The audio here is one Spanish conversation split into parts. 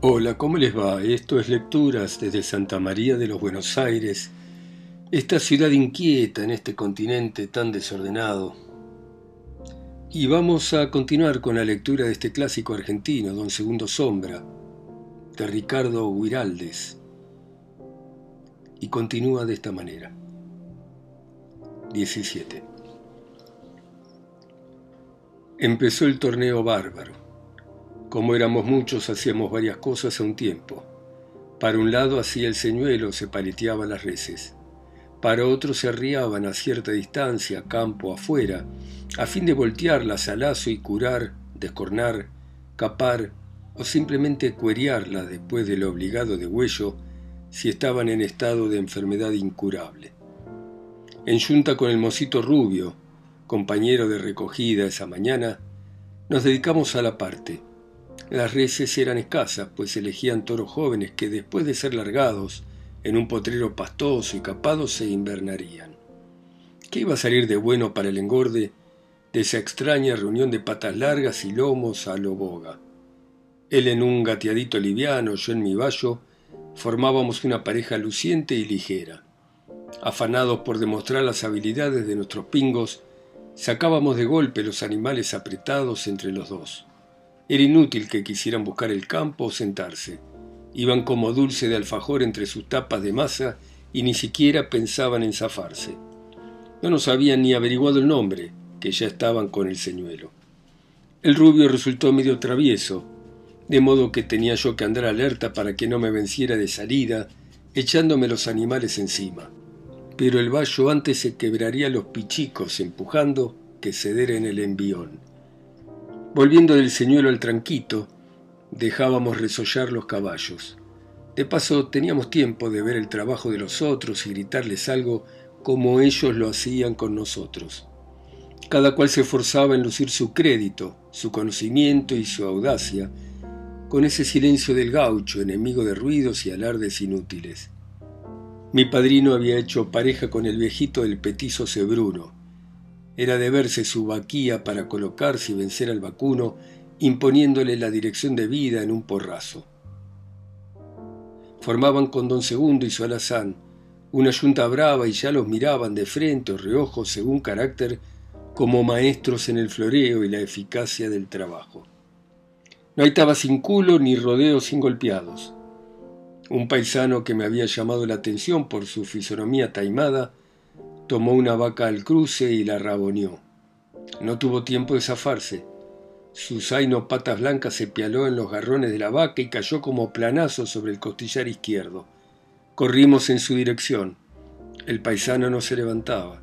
Hola, ¿cómo les va? Esto es Lecturas desde Santa María de los Buenos Aires, esta ciudad inquieta en este continente tan desordenado. Y vamos a continuar con la lectura de este clásico argentino, Don Segundo Sombra, de Ricardo Guiraldes. Y continúa de esta manera. 17. Empezó el torneo bárbaro. Como éramos muchos, hacíamos varias cosas a un tiempo. Para un lado hacía el señuelo, se paleteaban las reses. Para otro se arriaban a cierta distancia, campo afuera, a fin de voltearlas al lazo y curar, descornar, capar o simplemente cueriarlas después de lo obligado de huello si estaban en estado de enfermedad incurable. En junta con el mocito rubio, compañero de recogida esa mañana, nos dedicamos a la parte las reses eran escasas, pues elegían toros jóvenes que después de ser largados en un potrero pastoso y capado se invernarían. ¿Qué iba a salir de bueno para el engorde de esa extraña reunión de patas largas y lomos a lo boga? Él en un gateadito liviano, yo en mi vallo, formábamos una pareja luciente y ligera. Afanados por demostrar las habilidades de nuestros pingos, sacábamos de golpe los animales apretados entre los dos. Era inútil que quisieran buscar el campo o sentarse. Iban como dulce de alfajor entre sus tapas de masa y ni siquiera pensaban en zafarse. No nos habían ni averiguado el nombre, que ya estaban con el señuelo. El rubio resultó medio travieso, de modo que tenía yo que andar alerta para que no me venciera de salida, echándome los animales encima. Pero el vallo antes se quebraría los pichicos empujando que ceder en el envión. Volviendo del señuelo al tranquito, dejábamos resollar los caballos. De paso teníamos tiempo de ver el trabajo de los otros y gritarles algo como ellos lo hacían con nosotros. Cada cual se esforzaba en lucir su crédito, su conocimiento y su audacia, con ese silencio del gaucho, enemigo de ruidos y alardes inútiles. Mi padrino había hecho pareja con el viejito del petizo Cebruno, era de verse su vaquía para colocarse y vencer al vacuno, imponiéndole la dirección de vida en un porrazo. Formaban con don Segundo y su alazán una yunta brava y ya los miraban de frente o reojos según carácter como maestros en el floreo y la eficacia del trabajo. No hay taba sin culo ni rodeo sin golpeados. Un paisano que me había llamado la atención por su fisonomía taimada Tomó una vaca al cruce y la raboneó. No tuvo tiempo de zafarse. Su zaino patas blancas se pialó en los garrones de la vaca y cayó como planazo sobre el costillar izquierdo. Corrimos en su dirección. El paisano no se levantaba.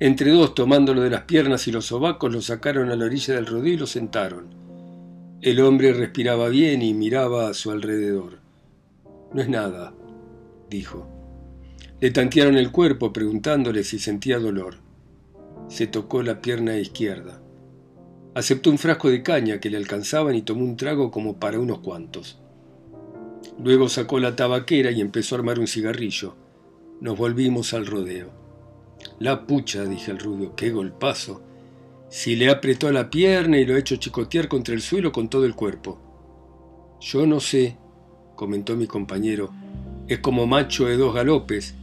Entre dos, tomándolo de las piernas y los sobacos, lo sacaron a la orilla del rodillo y lo sentaron. El hombre respiraba bien y miraba a su alrededor. No es nada, dijo. Le tantearon el cuerpo preguntándole si sentía dolor. Se tocó la pierna izquierda. Aceptó un frasco de caña que le alcanzaban y tomó un trago como para unos cuantos. Luego sacó la tabaquera y empezó a armar un cigarrillo. Nos volvimos al rodeo. La pucha, dije al rubio, qué golpazo. Si le apretó la pierna y lo ha hecho chicotear contra el suelo con todo el cuerpo. Yo no sé, comentó mi compañero. Es como macho de dos galopes.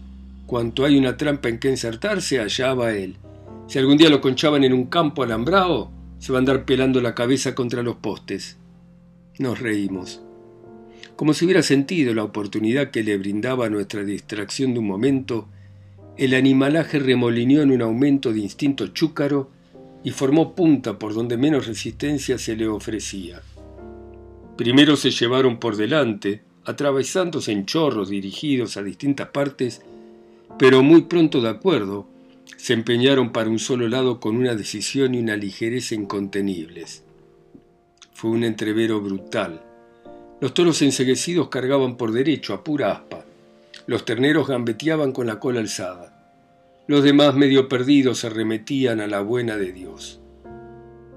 Cuanto hay una trampa en que ensartarse, allá va él. Si algún día lo conchaban en un campo alambrado, se va a andar pelando la cabeza contra los postes. Nos reímos. Como si hubiera sentido la oportunidad que le brindaba nuestra distracción de un momento, el animalaje remolineó en un aumento de instinto chúcaro y formó punta por donde menos resistencia se le ofrecía. Primero se llevaron por delante, atravesándose en chorros dirigidos a distintas partes, pero muy pronto de acuerdo, se empeñaron para un solo lado con una decisión y una ligereza incontenibles. Fue un entrevero brutal. Los toros enseguecidos cargaban por derecho a pura aspa. Los terneros gambeteaban con la cola alzada. Los demás medio perdidos se arremetían a la buena de Dios.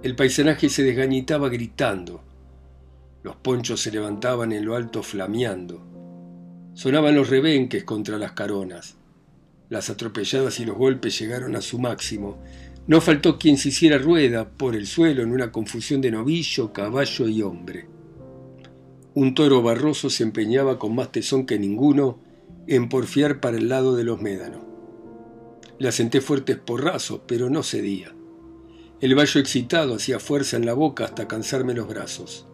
El paisanaje se desgañitaba gritando. Los ponchos se levantaban en lo alto flameando. Sonaban los rebenques contra las caronas. Las atropelladas y los golpes llegaron a su máximo. No faltó quien se hiciera rueda por el suelo en una confusión de novillo, caballo y hombre. Un toro barroso se empeñaba con más tesón que ninguno en porfiar para el lado de los médanos. Le asenté fuertes porrazos, pero no cedía. El vallo excitado hacía fuerza en la boca hasta cansarme los brazos.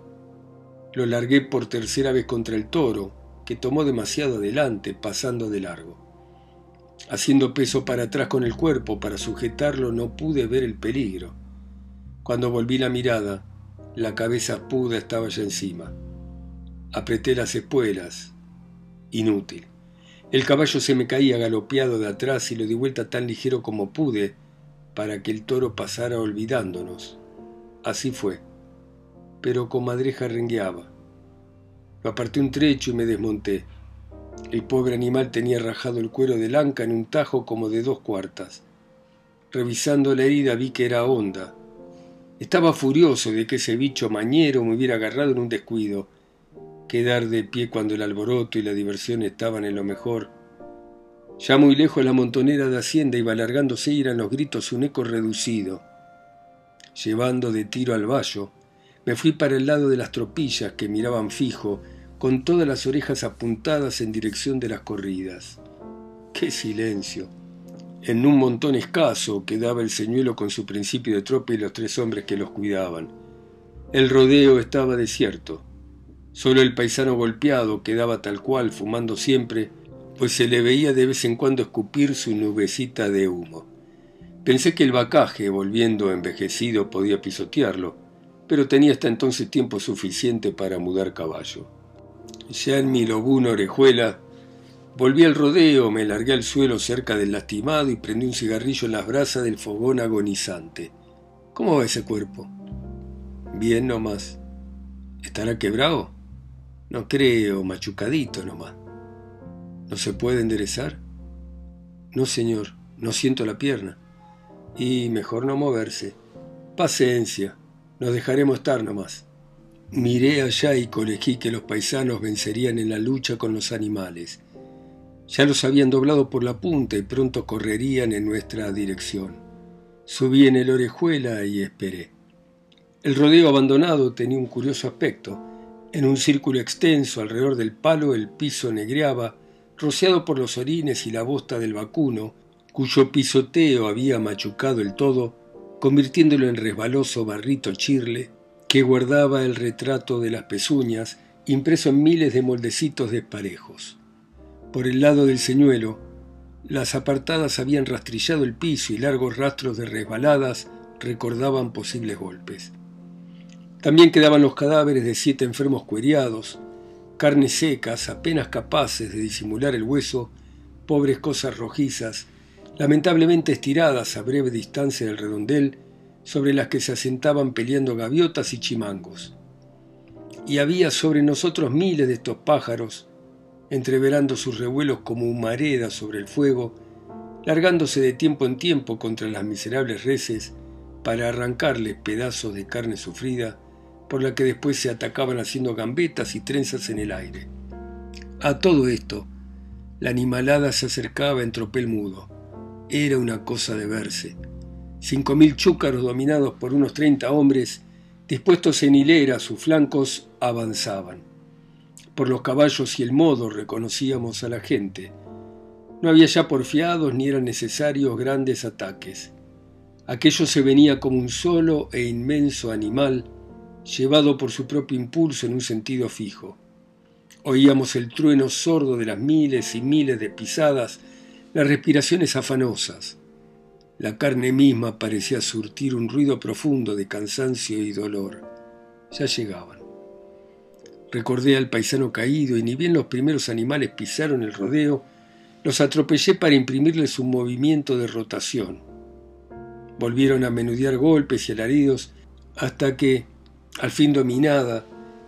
Lo largué por tercera vez contra el toro, que tomó demasiado adelante, pasando de largo. Haciendo peso para atrás con el cuerpo para sujetarlo no pude ver el peligro. Cuando volví la mirada, la cabeza puda estaba ya encima. Apreté las espuelas. Inútil. El caballo se me caía galopeado de atrás y lo di vuelta tan ligero como pude para que el toro pasara olvidándonos. Así fue. Pero comadreja rengueaba. Lo aparté un trecho y me desmonté. El pobre animal tenía rajado el cuero del anca en un tajo como de dos cuartas. Revisando la herida vi que era honda. Estaba furioso de que ese bicho mañero me hubiera agarrado en un descuido quedar de pie cuando el alboroto y la diversión estaban en lo mejor. Ya muy lejos la montonera de Hacienda iba alargándose y eran los gritos un eco reducido. Llevando de tiro al vallo, me fui para el lado de las tropillas que miraban fijo, con todas las orejas apuntadas en dirección de las corridas. ¡Qué silencio! En un montón escaso quedaba el señuelo con su principio de tropa y los tres hombres que los cuidaban. El rodeo estaba desierto. Solo el paisano golpeado quedaba tal cual, fumando siempre, pues se le veía de vez en cuando escupir su nubecita de humo. Pensé que el vacaje, volviendo envejecido, podía pisotearlo, pero tenía hasta entonces tiempo suficiente para mudar caballo. Ya en mi lobuna orejuela, volví al rodeo, me largué al suelo cerca del lastimado y prendí un cigarrillo en las brasas del fogón agonizante. ¿Cómo va ese cuerpo? Bien nomás. ¿Estará quebrado? No creo, machucadito nomás. ¿No se puede enderezar? No, señor, no siento la pierna. Y mejor no moverse. Paciencia, nos dejaremos estar nomás. Miré allá y colegí que los paisanos vencerían en la lucha con los animales. Ya los habían doblado por la punta y pronto correrían en nuestra dirección. Subí en el orejuela y esperé. El rodeo abandonado tenía un curioso aspecto. En un círculo extenso alrededor del palo el piso negreaba, rociado por los orines y la bosta del vacuno, cuyo pisoteo había machucado el todo, convirtiéndolo en resbaloso barrito chirle que guardaba el retrato de las pezuñas impreso en miles de moldecitos desparejos. Por el lado del señuelo, las apartadas habían rastrillado el piso y largos rastros de resbaladas recordaban posibles golpes. También quedaban los cadáveres de siete enfermos cueriados, carnes secas, apenas capaces de disimular el hueso, pobres cosas rojizas, lamentablemente estiradas a breve distancia del redondel, sobre las que se asentaban peleando gaviotas y chimangos. Y había sobre nosotros miles de estos pájaros, entreverando sus revuelos como humareda sobre el fuego, largándose de tiempo en tiempo contra las miserables reses para arrancarles pedazos de carne sufrida por la que después se atacaban haciendo gambetas y trenzas en el aire. A todo esto, la animalada se acercaba en tropel mudo. Era una cosa de verse. Cinco mil chúcaros dominados por unos treinta hombres, dispuestos en hilera a sus flancos, avanzaban. Por los caballos y el modo reconocíamos a la gente. No había ya porfiados ni eran necesarios grandes ataques. Aquello se venía como un solo e inmenso animal llevado por su propio impulso en un sentido fijo. Oíamos el trueno sordo de las miles y miles de pisadas, las respiraciones afanosas. La carne misma parecía surtir un ruido profundo de cansancio y dolor. Ya llegaban. Recordé al paisano caído y ni bien los primeros animales pisaron el rodeo, los atropellé para imprimirles un movimiento de rotación. Volvieron a menudear golpes y alaridos hasta que, al fin dominada,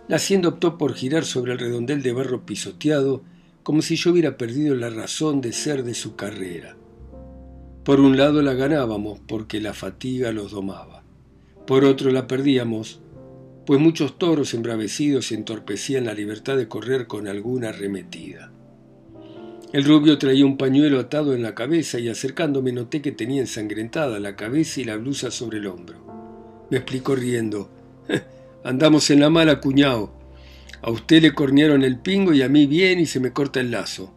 la hacienda optó por girar sobre el redondel de barro pisoteado, como si yo hubiera perdido la razón de ser de su carrera. Por un lado la ganábamos porque la fatiga los domaba. Por otro la perdíamos, pues muchos toros embravecidos entorpecían la libertad de correr con alguna arremetida. El rubio traía un pañuelo atado en la cabeza y acercándome noté que tenía ensangrentada la cabeza y la blusa sobre el hombro. Me explicó riendo. Andamos en la mala, cuñado. A usted le cornearon el pingo y a mí bien y se me corta el lazo.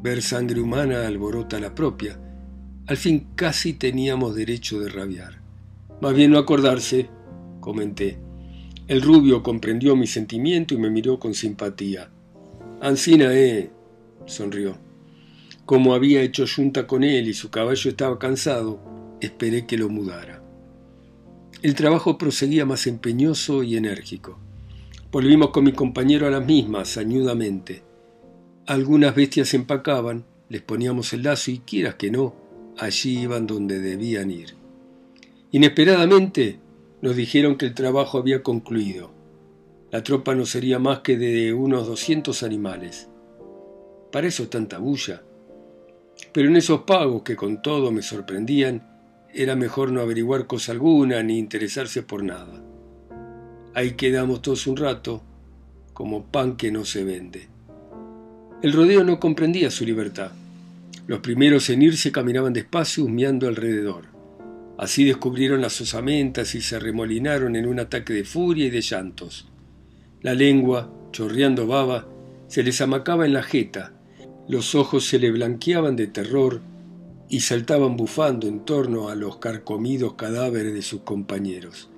Ver sangre humana alborota la propia. Al fin casi teníamos derecho de rabiar. Más bien no acordarse, comenté. El rubio comprendió mi sentimiento y me miró con simpatía. Ancina, eh, sonrió. Como había hecho yunta con él y su caballo estaba cansado, esperé que lo mudara. El trabajo proseguía más empeñoso y enérgico. Volvimos con mi compañero a las mismas, añudamente. Algunas bestias empacaban, les poníamos el lazo y quieras que no, allí iban donde debían ir. Inesperadamente nos dijeron que el trabajo había concluido. La tropa no sería más que de unos 200 animales. Para eso tanta bulla. Pero en esos pagos que con todo me sorprendían, era mejor no averiguar cosa alguna ni interesarse por nada. Ahí quedamos todos un rato, como pan que no se vende. El rodeo no comprendía su libertad. Los primeros en irse caminaban despacio, humeando alrededor. Así descubrieron las osamentas y se remolinaron en un ataque de furia y de llantos. La lengua, chorreando baba, se les amacaba en la jeta, los ojos se le blanqueaban de terror y saltaban bufando en torno a los carcomidos cadáveres de sus compañeros.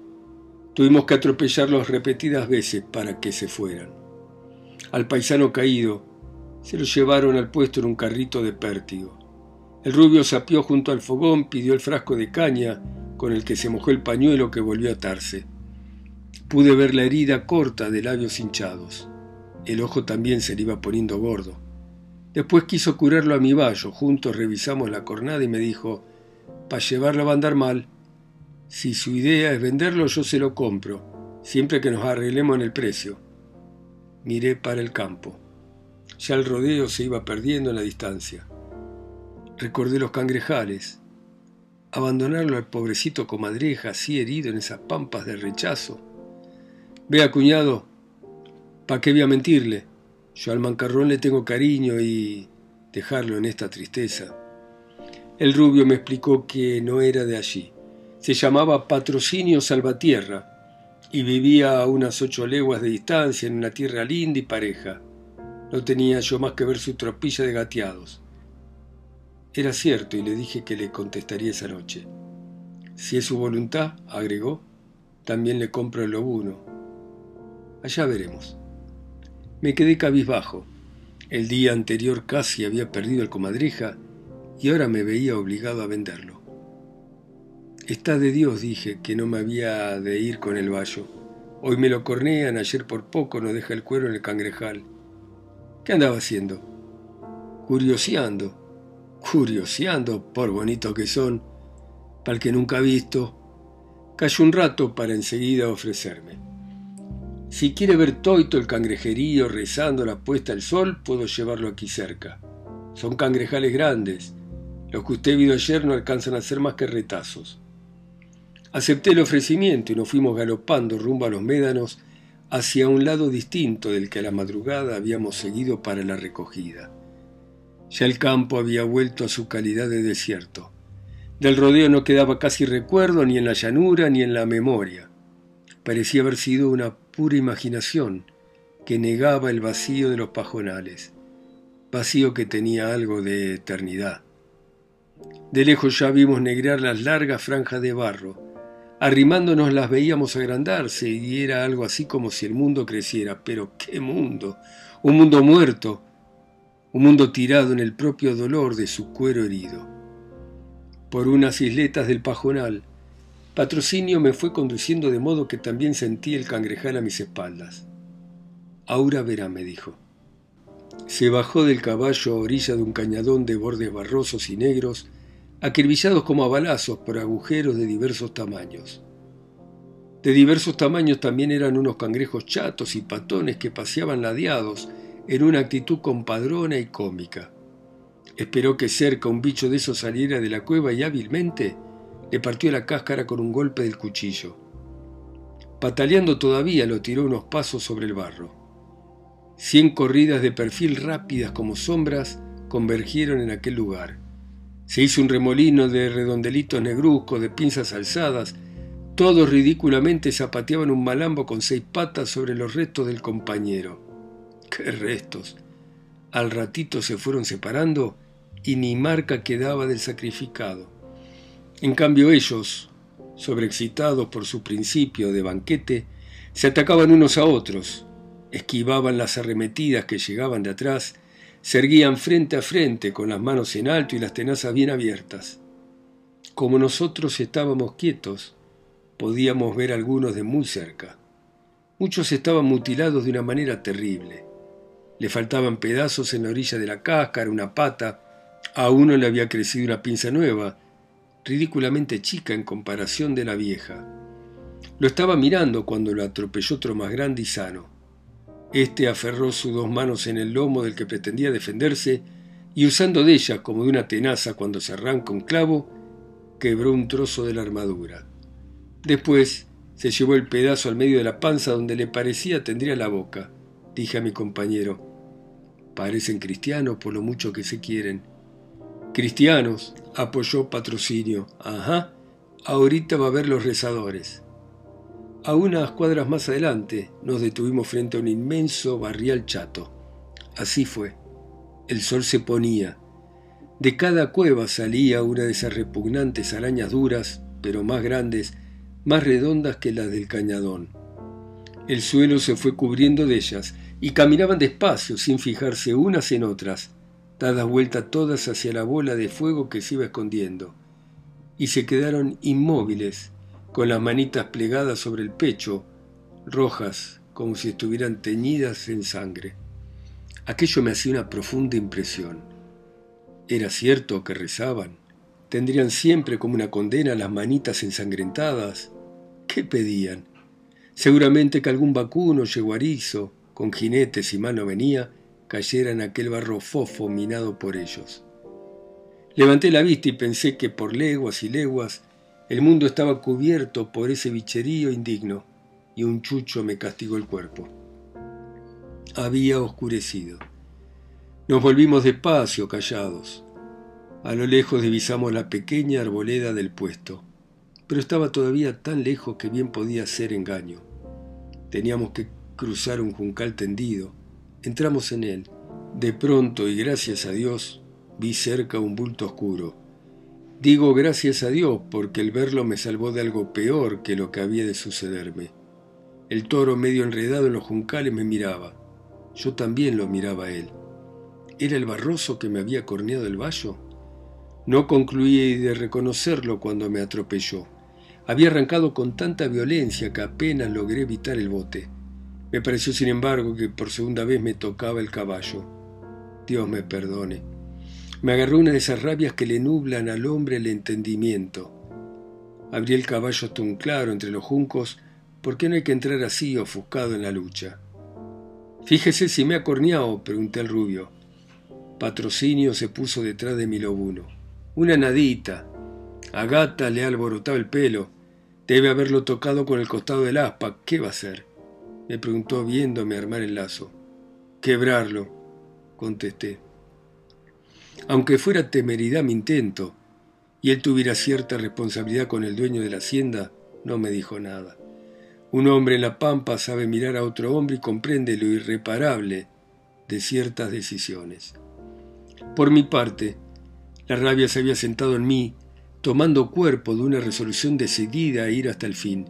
Tuvimos que atropellarlos repetidas veces para que se fueran. Al paisano caído se lo llevaron al puesto en un carrito de pértigo. El rubio sapió junto al fogón, pidió el frasco de caña con el que se mojó el pañuelo que volvió a atarse. Pude ver la herida corta de labios hinchados. El ojo también se le iba poniendo gordo. Después quiso curarlo a mi vallo. Juntos revisamos la cornada y me dijo, para llevarlo va a andar mal. Si su idea es venderlo, yo se lo compro, siempre que nos arreglemos en el precio. Miré para el campo. Ya el rodeo se iba perdiendo en la distancia. Recordé los cangrejales. Abandonarlo al pobrecito comadreja así herido en esas pampas de rechazo. Vea, cuñado, ¿para qué voy a mentirle? Yo al mancarrón le tengo cariño y dejarlo en esta tristeza. El rubio me explicó que no era de allí. Se llamaba Patrocinio Salvatierra y vivía a unas ocho leguas de distancia en una tierra linda y pareja. No tenía yo más que ver su tropilla de gateados. Era cierto y le dije que le contestaría esa noche. Si es su voluntad, agregó, también le compro el lobuno. Allá veremos. Me quedé cabizbajo. El día anterior casi había perdido el comadreja y ahora me veía obligado a venderlo. Está de Dios, dije, que no me había de ir con el vallo. Hoy me lo cornean, ayer por poco no deja el cuero en el cangrejal. ¿Qué andaba haciendo? Curioseando. Curioseando, por bonito que son, para el que nunca ha visto. Cayó un rato para enseguida ofrecerme. Si quiere ver toito el cangrejerío rezando la puesta del sol, puedo llevarlo aquí cerca. Son cangrejales grandes. Los que usted vio ayer no alcanzan a ser más que retazos. Acepté el ofrecimiento y nos fuimos galopando rumbo a los médanos hacia un lado distinto del que a la madrugada habíamos seguido para la recogida. Ya el campo había vuelto a su calidad de desierto. Del rodeo no quedaba casi recuerdo ni en la llanura ni en la memoria. Parecía haber sido una pura imaginación que negaba el vacío de los pajonales, vacío que tenía algo de eternidad. De lejos ya vimos negrear las largas franjas de barro, arrimándonos las veíamos agrandarse y era algo así como si el mundo creciera, pero qué mundo, un mundo muerto, un mundo tirado en el propio dolor de su cuero herido. Por unas isletas del pajonal, Patrocinio me fue conduciendo de modo que también sentí el cangrejal a mis espaldas. Aura verá, me dijo. Se bajó del caballo a orilla de un cañadón de bordes barrosos y negros, acribillados como a balazos por agujeros de diversos tamaños. De diversos tamaños también eran unos cangrejos chatos y patones que paseaban ladeados en una actitud compadrona y cómica. Esperó que cerca un bicho de esos saliera de la cueva y hábilmente le partió la cáscara con un golpe del cuchillo. Pataleando todavía lo tiró unos pasos sobre el barro. Cien corridas de perfil rápidas como sombras convergieron en aquel lugar. Se hizo un remolino de redondelitos negruzcos, de pinzas alzadas, Todos ridículamente zapateaban un malambo con seis patas sobre los restos del compañero. ¡Qué restos! Al ratito se fueron separando y ni marca quedaba del sacrificado. En cambio ellos, sobreexcitados por su principio de banquete, se atacaban unos a otros, esquivaban las arremetidas que llegaban de atrás, se erguían frente a frente con las manos en alto y las tenazas bien abiertas. Como nosotros estábamos quietos, podíamos ver algunos de muy cerca. Muchos estaban mutilados de una manera terrible. Le faltaban pedazos en la orilla de la cáscara, una pata, a uno le había crecido una pinza nueva, ridículamente chica en comparación de la vieja. Lo estaba mirando cuando lo atropelló otro más grande y sano. Este aferró sus dos manos en el lomo del que pretendía defenderse y usando de ellas como de una tenaza cuando se arranca un clavo, quebró un trozo de la armadura. Después se llevó el pedazo al medio de la panza donde le parecía tendría la boca. Dije a mi compañero, parecen cristianos por lo mucho que se quieren. Cristianos, apoyó Patrocinio. Ajá, ahorita va a ver los rezadores. A unas cuadras más adelante nos detuvimos frente a un inmenso barrial chato. Así fue. El sol se ponía. De cada cueva salía una de esas repugnantes arañas duras, pero más grandes, más redondas que las del cañadón. El suelo se fue cubriendo de ellas y caminaban despacio sin fijarse unas en otras, dadas vuelta todas hacia la bola de fuego que se iba escondiendo, y se quedaron inmóviles, con las manitas plegadas sobre el pecho, rojas, como si estuvieran teñidas en sangre. Aquello me hacía una profunda impresión. ¿Era cierto que rezaban? ¿Tendrían siempre como una condena las manitas ensangrentadas? ¿Qué pedían? Seguramente que algún vacuno yeguarizo, con jinetes y mano venía, cayera en aquel barro fofo minado por ellos. Levanté la vista y pensé que por leguas y leguas el mundo estaba cubierto por ese bicherío indigno y un chucho me castigó el cuerpo. Había oscurecido. Nos volvimos despacio, callados. A lo lejos divisamos la pequeña arboleda del puesto, pero estaba todavía tan lejos que bien podía ser engaño. Teníamos que cruzar un juncal tendido, Entramos en él. De pronto, y gracias a Dios, vi cerca un bulto oscuro. Digo gracias a Dios porque el verlo me salvó de algo peor que lo que había de sucederme. El toro medio enredado en los juncales me miraba. Yo también lo miraba a él. ¿Era el barroso que me había corneado el vallo? No concluí de reconocerlo cuando me atropelló. Había arrancado con tanta violencia que apenas logré evitar el bote. Me pareció, sin embargo, que por segunda vez me tocaba el caballo. Dios me perdone. Me agarró una de esas rabias que le nublan al hombre el entendimiento. Abrí el caballo hasta un claro entre los juncos, porque no hay que entrar así ofuscado en la lucha. Fíjese si me ha corneado, pregunté al rubio. Patrocinio se puso detrás de mi lobuno. Una nadita. A Gata le ha alborotado el pelo. Debe haberlo tocado con el costado del aspa. ¿Qué va a hacer? me preguntó viéndome armar el lazo. Quebrarlo, contesté. Aunque fuera temeridad mi intento, y él tuviera cierta responsabilidad con el dueño de la hacienda, no me dijo nada. Un hombre en la pampa sabe mirar a otro hombre y comprende lo irreparable de ciertas decisiones. Por mi parte, la rabia se había sentado en mí, tomando cuerpo de una resolución decidida a ir hasta el fin.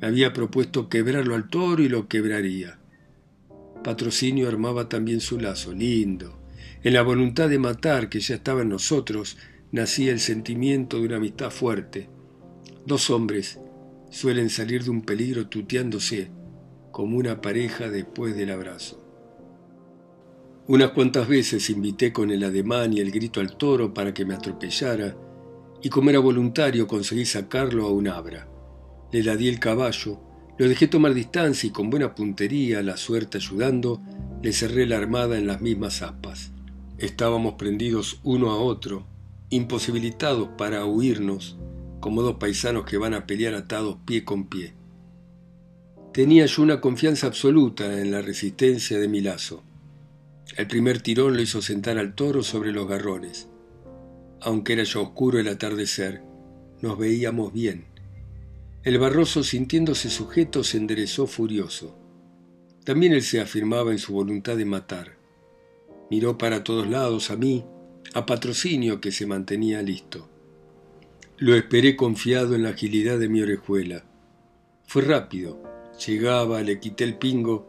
Me había propuesto quebrarlo al toro y lo quebraría. Patrocinio armaba también su lazo, lindo. En la voluntad de matar que ya estaba en nosotros, nacía el sentimiento de una amistad fuerte. Dos hombres suelen salir de un peligro tuteándose, como una pareja después del abrazo. Unas cuantas veces invité con el ademán y el grito al toro para que me atropellara, y como era voluntario conseguí sacarlo a un abra. Le ladí el caballo, lo dejé tomar distancia y con buena puntería, la suerte ayudando, le cerré la armada en las mismas aspas. Estábamos prendidos uno a otro, imposibilitados para huirnos, como dos paisanos que van a pelear atados pie con pie. Tenía yo una confianza absoluta en la resistencia de mi lazo. El primer tirón lo hizo sentar al toro sobre los garrones. Aunque era ya oscuro el atardecer, nos veíamos bien. El barroso, sintiéndose sujeto, se enderezó furioso. También él se afirmaba en su voluntad de matar. Miró para todos lados a mí, a Patrocinio que se mantenía listo. Lo esperé confiado en la agilidad de mi orejuela. Fue rápido. Llegaba, le quité el pingo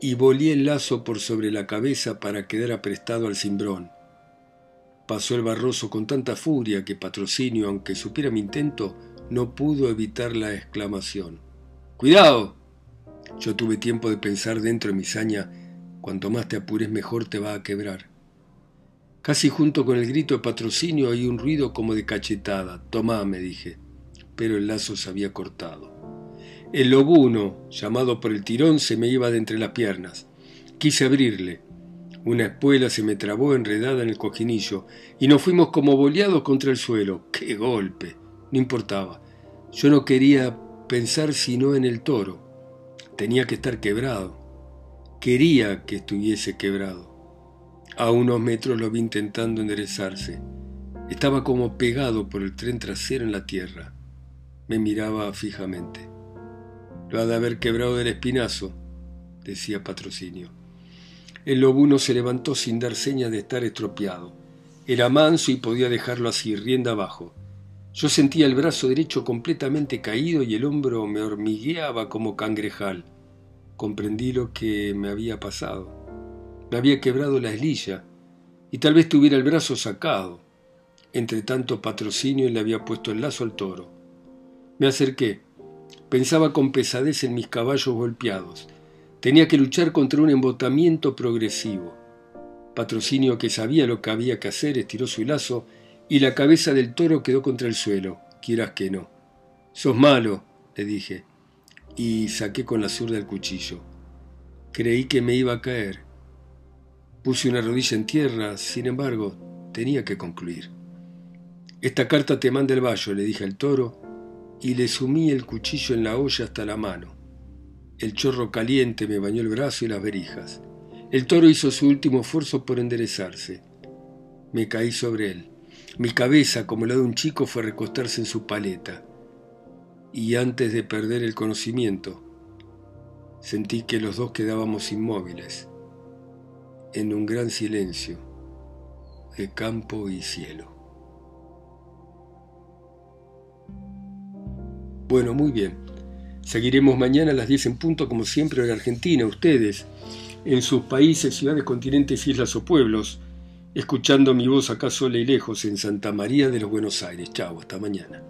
y volí el lazo por sobre la cabeza para quedar aprestado al cimbrón. Pasó el barroso con tanta furia que Patrocinio, aunque supiera mi intento, no pudo evitar la exclamación. ¡Cuidado! Yo tuve tiempo de pensar dentro de mi saña, cuanto más te apures mejor te va a quebrar. Casi junto con el grito de patrocinio hay un ruido como de cachetada. Tomá, me dije, pero el lazo se había cortado. El lobuno, llamado por el tirón, se me iba de entre las piernas. Quise abrirle. Una espuela se me trabó enredada en el cojinillo y nos fuimos como boleados contra el suelo. ¡Qué golpe! No importaba. Yo no quería pensar sino en el toro. Tenía que estar quebrado. Quería que estuviese quebrado. A unos metros lo vi intentando enderezarse. Estaba como pegado por el tren trasero en la tierra. Me miraba fijamente. Lo ha de haber quebrado del espinazo, decía Patrocinio. El lobuno se levantó sin dar señas de estar estropeado. Era manso y podía dejarlo así, rienda abajo. Yo sentía el brazo derecho completamente caído y el hombro me hormigueaba como cangrejal. Comprendí lo que me había pasado. Me había quebrado la eslilla y tal vez tuviera el brazo sacado. Entre tanto patrocinio le había puesto el lazo al toro. Me acerqué. Pensaba con pesadez en mis caballos golpeados. Tenía que luchar contra un embotamiento progresivo. Patrocinio, que sabía lo que había que hacer, estiró su lazo y la cabeza del toro quedó contra el suelo, quieras que no. Sos malo, le dije, y saqué con la zurda el cuchillo. Creí que me iba a caer. Puse una rodilla en tierra, sin embargo, tenía que concluir. Esta carta te manda el vallo, le dije al toro, y le sumí el cuchillo en la olla hasta la mano. El chorro caliente me bañó el brazo y las verijas. El toro hizo su último esfuerzo por enderezarse. Me caí sobre él. Mi cabeza, como la de un chico, fue recostarse en su paleta. Y antes de perder el conocimiento, sentí que los dos quedábamos inmóviles, en un gran silencio de campo y cielo. Bueno, muy bien. Seguiremos mañana a las 10 en punto, como siempre, en Argentina, ustedes, en sus países, ciudades, continentes, islas o pueblos escuchando mi voz acá sola y lejos en Santa María de los Buenos Aires. Chao, hasta mañana.